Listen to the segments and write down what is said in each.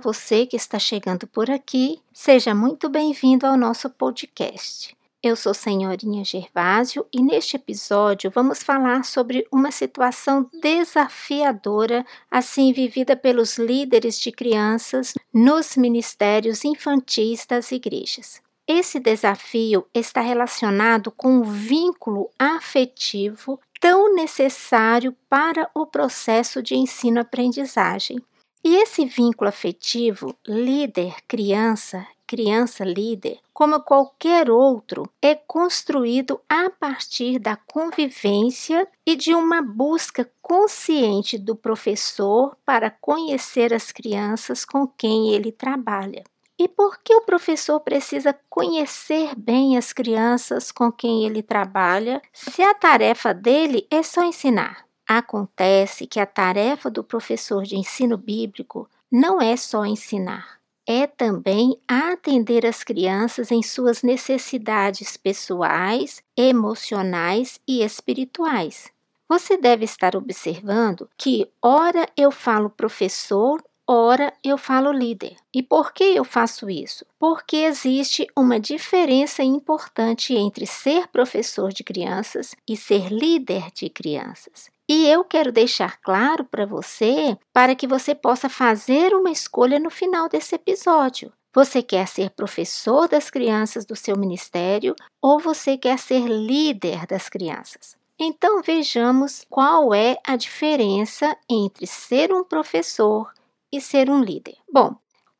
você que está chegando por aqui, seja muito bem-vindo ao nosso podcast. Eu sou Senhorinha Gervásio e neste episódio vamos falar sobre uma situação desafiadora assim vivida pelos líderes de crianças nos ministérios infantis das igrejas. Esse desafio está relacionado com o vínculo afetivo tão necessário para o processo de ensino-aprendizagem. E esse vínculo afetivo, líder-criança, criança-líder, como qualquer outro, é construído a partir da convivência e de uma busca consciente do professor para conhecer as crianças com quem ele trabalha. E por que o professor precisa conhecer bem as crianças com quem ele trabalha, se a tarefa dele é só ensinar? Acontece que a tarefa do professor de ensino bíblico não é só ensinar, é também atender as crianças em suas necessidades pessoais, emocionais e espirituais. Você deve estar observando que, ora eu falo professor, ora eu falo líder. E por que eu faço isso? Porque existe uma diferença importante entre ser professor de crianças e ser líder de crianças. E eu quero deixar claro para você para que você possa fazer uma escolha no final desse episódio. Você quer ser professor das crianças do seu ministério ou você quer ser líder das crianças? Então vejamos qual é a diferença entre ser um professor e ser um líder. Bom,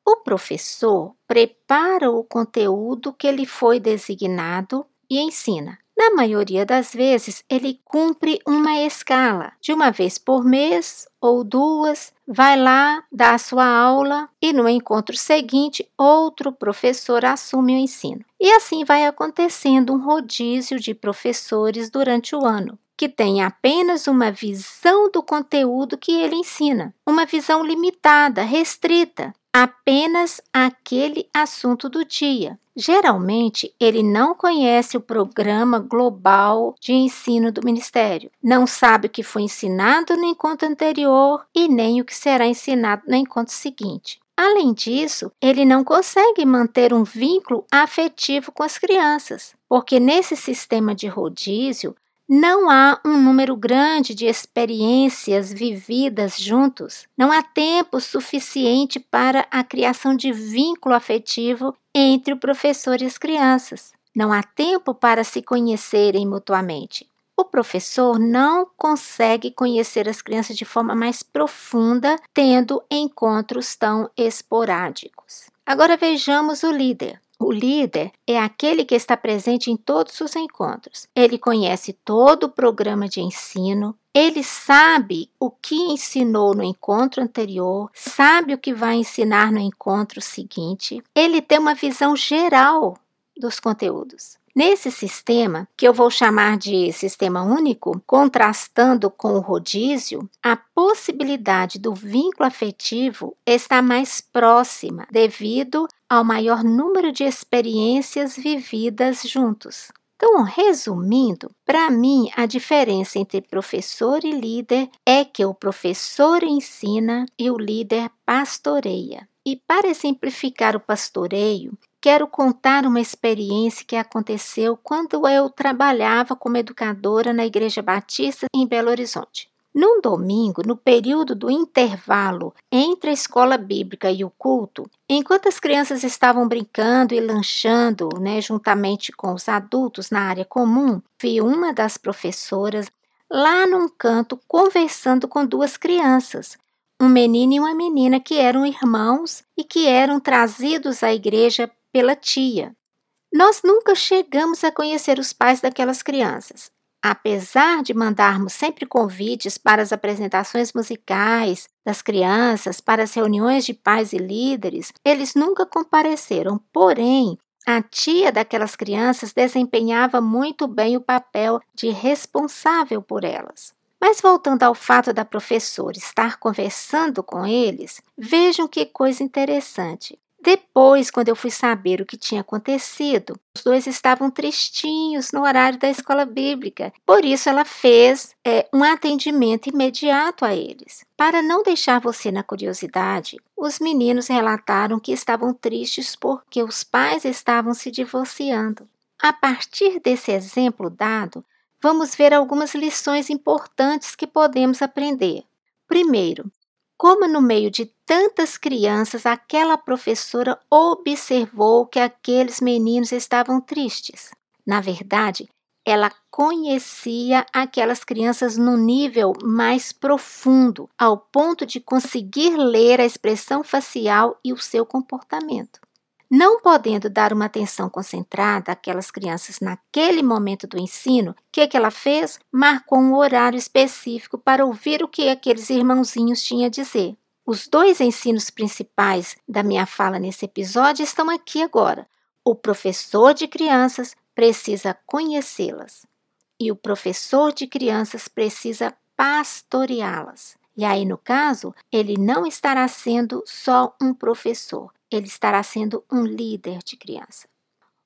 o professor prepara o conteúdo que lhe foi designado e ensina. Na maioria das vezes, ele cumpre uma escala. De uma vez por mês ou duas, vai lá, dá a sua aula e no encontro seguinte, outro professor assume o ensino. E assim vai acontecendo um rodízio de professores durante o ano que tem apenas uma visão do conteúdo que ele ensina, uma visão limitada, restrita, apenas aquele assunto do dia. Geralmente, ele não conhece o programa global de ensino do Ministério, não sabe o que foi ensinado no encontro anterior e nem o que será ensinado no encontro seguinte. Além disso, ele não consegue manter um vínculo afetivo com as crianças, porque nesse sistema de rodízio, não há um número grande de experiências vividas juntos. Não há tempo suficiente para a criação de vínculo afetivo entre o professor e as crianças. Não há tempo para se conhecerem mutuamente. O professor não consegue conhecer as crianças de forma mais profunda, tendo encontros tão esporádicos. Agora vejamos o líder. O líder é aquele que está presente em todos os encontros. Ele conhece todo o programa de ensino, ele sabe o que ensinou no encontro anterior, sabe o que vai ensinar no encontro seguinte. Ele tem uma visão geral dos conteúdos. Nesse sistema, que eu vou chamar de sistema único, contrastando com o rodízio, a possibilidade do vínculo afetivo está mais próxima devido ao maior número de experiências vividas juntos. Então, resumindo, para mim a diferença entre professor e líder é que o professor ensina e o líder pastoreia. E para exemplificar o pastoreio, quero contar uma experiência que aconteceu quando eu trabalhava como educadora na Igreja Batista em Belo Horizonte. Num domingo, no período do intervalo entre a escola bíblica e o culto, enquanto as crianças estavam brincando e lanchando, né, juntamente com os adultos na área comum, vi uma das professoras lá num canto conversando com duas crianças, um menino e uma menina que eram irmãos e que eram trazidos à igreja pela tia. Nós nunca chegamos a conhecer os pais daquelas crianças. Apesar de mandarmos sempre convites para as apresentações musicais das crianças, para as reuniões de pais e líderes, eles nunca compareceram. Porém, a tia daquelas crianças desempenhava muito bem o papel de responsável por elas. Mas voltando ao fato da professora estar conversando com eles, vejam que coisa interessante. Depois, quando eu fui saber o que tinha acontecido, os dois estavam tristinhos no horário da escola bíblica. Por isso, ela fez é, um atendimento imediato a eles. Para não deixar você na curiosidade, os meninos relataram que estavam tristes porque os pais estavam se divorciando. A partir desse exemplo dado, vamos ver algumas lições importantes que podemos aprender. Primeiro, como no meio de tantas crianças, aquela professora observou que aqueles meninos estavam tristes. Na verdade, ela conhecia aquelas crianças no nível mais profundo, ao ponto de conseguir ler a expressão facial e o seu comportamento. Não podendo dar uma atenção concentrada àquelas crianças naquele momento do ensino, o que, que ela fez? Marcou um horário específico para ouvir o que aqueles irmãozinhos tinham a dizer. Os dois ensinos principais da minha fala nesse episódio estão aqui agora. O professor de crianças precisa conhecê-las e o professor de crianças precisa pastoreá-las. E aí, no caso, ele não estará sendo só um professor, ele estará sendo um líder de criança.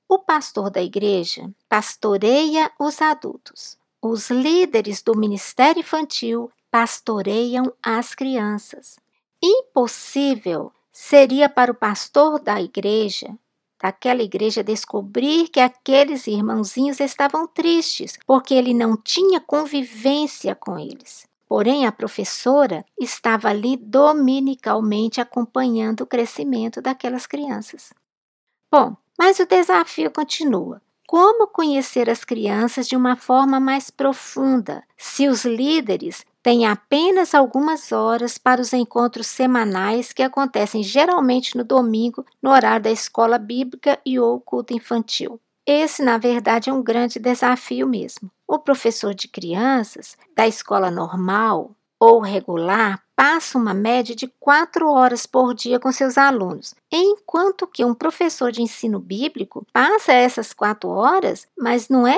O pastor da igreja pastoreia os adultos. Os líderes do ministério infantil pastoreiam as crianças. Impossível seria para o pastor da igreja, daquela igreja, descobrir que aqueles irmãozinhos estavam tristes, porque ele não tinha convivência com eles. Porém, a professora estava ali dominicalmente acompanhando o crescimento daquelas crianças. Bom, mas o desafio continua. Como conhecer as crianças de uma forma mais profunda, se os líderes têm apenas algumas horas para os encontros semanais que acontecem geralmente no domingo, no horário da escola bíblica e ou culto infantil? Esse, na verdade, é um grande desafio mesmo. O professor de crianças da escola normal ou regular passa uma média de quatro horas por dia com seus alunos, enquanto que um professor de ensino bíblico passa essas quatro horas, mas não é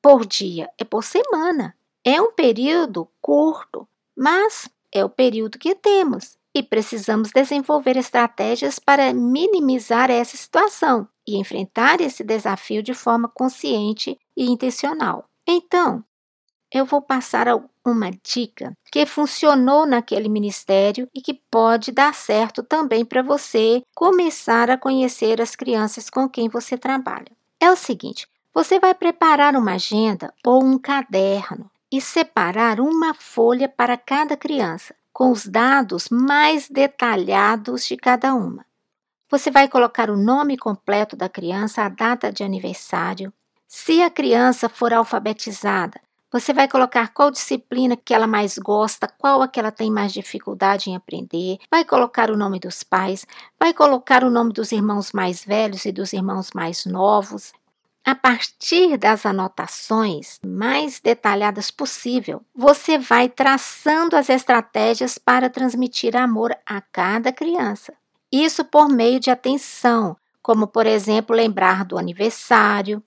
por dia, é por semana. É um período curto, mas é o período que temos e precisamos desenvolver estratégias para minimizar essa situação e enfrentar esse desafio de forma consciente e intencional. Então, eu vou passar uma dica que funcionou naquele ministério e que pode dar certo também para você começar a conhecer as crianças com quem você trabalha. É o seguinte: você vai preparar uma agenda ou um caderno e separar uma folha para cada criança, com os dados mais detalhados de cada uma. Você vai colocar o nome completo da criança, a data de aniversário. Se a criança for alfabetizada, você vai colocar qual disciplina que ela mais gosta, qual a que ela tem mais dificuldade em aprender, vai colocar o nome dos pais, vai colocar o nome dos irmãos mais velhos e dos irmãos mais novos. A partir das anotações mais detalhadas possível, você vai traçando as estratégias para transmitir amor a cada criança. Isso por meio de atenção, como por exemplo lembrar do aniversário,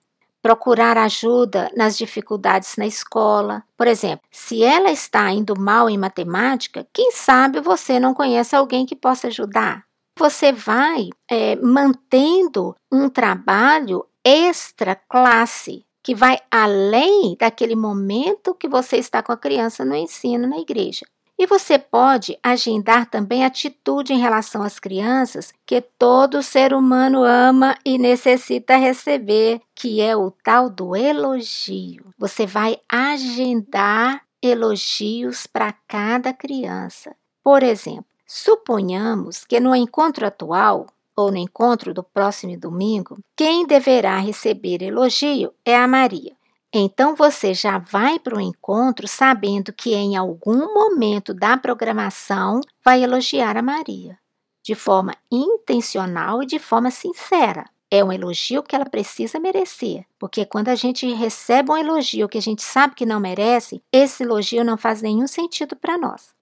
procurar ajuda nas dificuldades na escola. Por exemplo, se ela está indo mal em matemática, quem sabe você não conhece alguém que possa ajudar. Você vai é, mantendo um trabalho extra classe que vai além daquele momento que você está com a criança no ensino na igreja. E você pode agendar também atitude em relação às crianças que todo ser humano ama e necessita receber, que é o tal do elogio. Você vai agendar elogios para cada criança. Por exemplo, suponhamos que no encontro atual ou no encontro do próximo domingo, quem deverá receber elogio é a Maria. Então você já vai para o encontro sabendo que em algum momento da programação vai elogiar a Maria, de forma intencional e de forma sincera. É um elogio que ela precisa merecer, porque quando a gente recebe um elogio que a gente sabe que não merece, esse elogio não faz nenhum sentido para nós.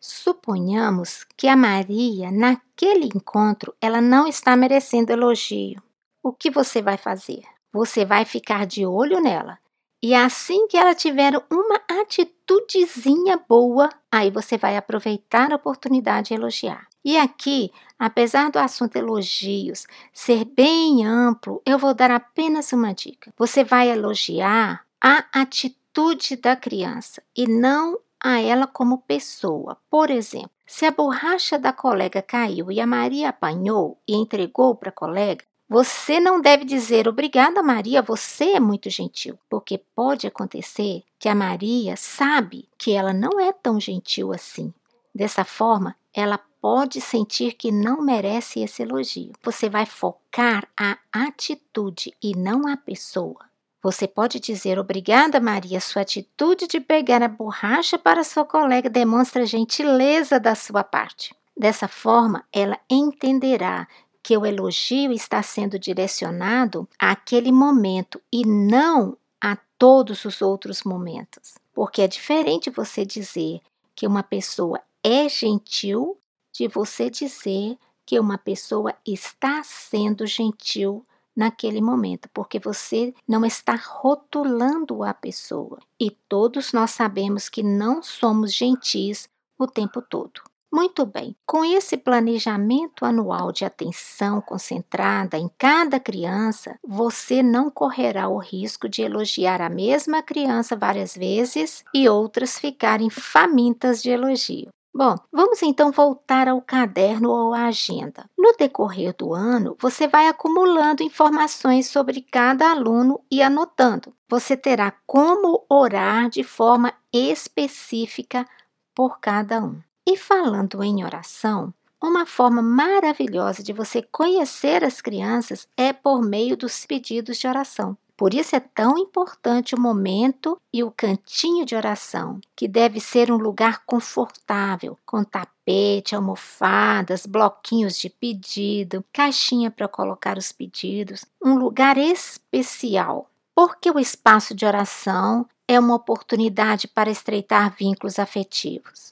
Suponhamos que a Maria, naquele encontro, ela não está merecendo elogio. O que você vai fazer? Você vai ficar de olho nela e assim que ela tiver uma atitudezinha boa, aí você vai aproveitar a oportunidade de elogiar. E aqui, apesar do assunto elogios ser bem amplo, eu vou dar apenas uma dica. Você vai elogiar a atitude da criança e não a ela como pessoa. Por exemplo, se a borracha da colega caiu e a Maria apanhou e entregou para a colega, você não deve dizer obrigada, Maria, você é muito gentil, porque pode acontecer que a Maria sabe que ela não é tão gentil assim. Dessa forma, ela pode sentir que não merece esse elogio. Você vai focar a atitude e não a pessoa. Você pode dizer obrigada, Maria. Sua atitude de pegar a borracha para sua colega demonstra gentileza da sua parte. Dessa forma, ela entenderá que o elogio está sendo direcionado àquele momento e não a todos os outros momentos. Porque é diferente você dizer que uma pessoa é gentil de você dizer que uma pessoa está sendo gentil naquele momento, porque você não está rotulando a pessoa. E todos nós sabemos que não somos gentis o tempo todo. Muito bem, com esse planejamento anual de atenção concentrada em cada criança, você não correrá o risco de elogiar a mesma criança várias vezes e outras ficarem famintas de elogio. Bom, vamos então voltar ao caderno ou à agenda. No decorrer do ano, você vai acumulando informações sobre cada aluno e anotando. Você terá como orar de forma específica por cada um. E falando em oração, uma forma maravilhosa de você conhecer as crianças é por meio dos pedidos de oração. Por isso é tão importante o momento e o cantinho de oração, que deve ser um lugar confortável, com tapete, almofadas, bloquinhos de pedido, caixinha para colocar os pedidos, um lugar especial. Porque o espaço de oração é uma oportunidade para estreitar vínculos afetivos.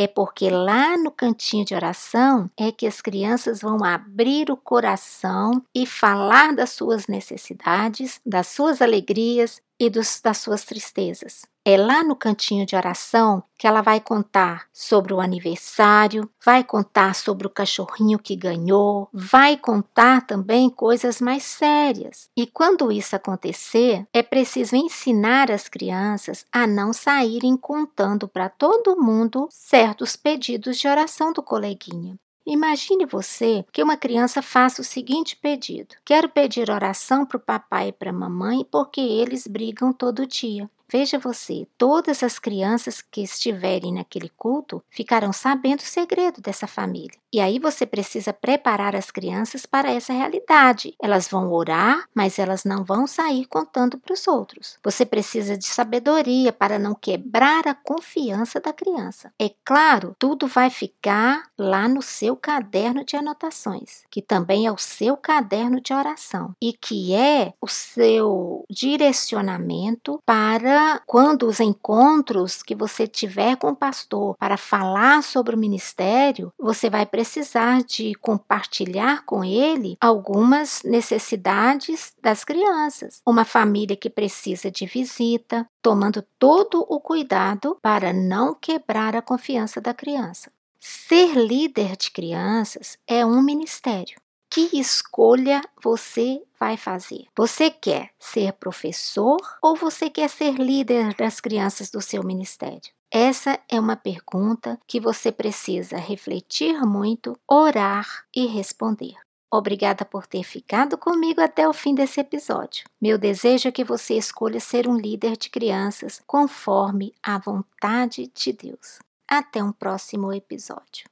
É porque lá no cantinho de oração é que as crianças vão abrir o coração e falar das suas necessidades, das suas alegrias e dos, das suas tristezas. É lá no cantinho de oração que ela vai contar sobre o aniversário, vai contar sobre o cachorrinho que ganhou, vai contar também coisas mais sérias. E quando isso acontecer, é preciso ensinar as crianças a não saírem contando para todo mundo certos pedidos de oração do coleguinha. Imagine você que uma criança faça o seguinte pedido: Quero pedir oração para o papai e para a mamãe porque eles brigam todo dia. Veja você, todas as crianças que estiverem naquele culto ficarão sabendo o segredo dessa família. E aí você precisa preparar as crianças para essa realidade. Elas vão orar, mas elas não vão sair contando para os outros. Você precisa de sabedoria para não quebrar a confiança da criança. É claro, tudo vai ficar lá no seu caderno de anotações, que também é o seu caderno de oração e que é o seu direcionamento para quando os encontros que você tiver com o pastor para falar sobre o ministério, você vai precisar de compartilhar com ele algumas necessidades das crianças. Uma família que precisa de visita, tomando todo o cuidado para não quebrar a confiança da criança. Ser líder de crianças é um ministério que escolha você vai fazer? Você quer ser professor ou você quer ser líder das crianças do seu ministério? Essa é uma pergunta que você precisa refletir muito, orar e responder. Obrigada por ter ficado comigo até o fim desse episódio. Meu desejo é que você escolha ser um líder de crianças conforme a vontade de Deus. Até um próximo episódio.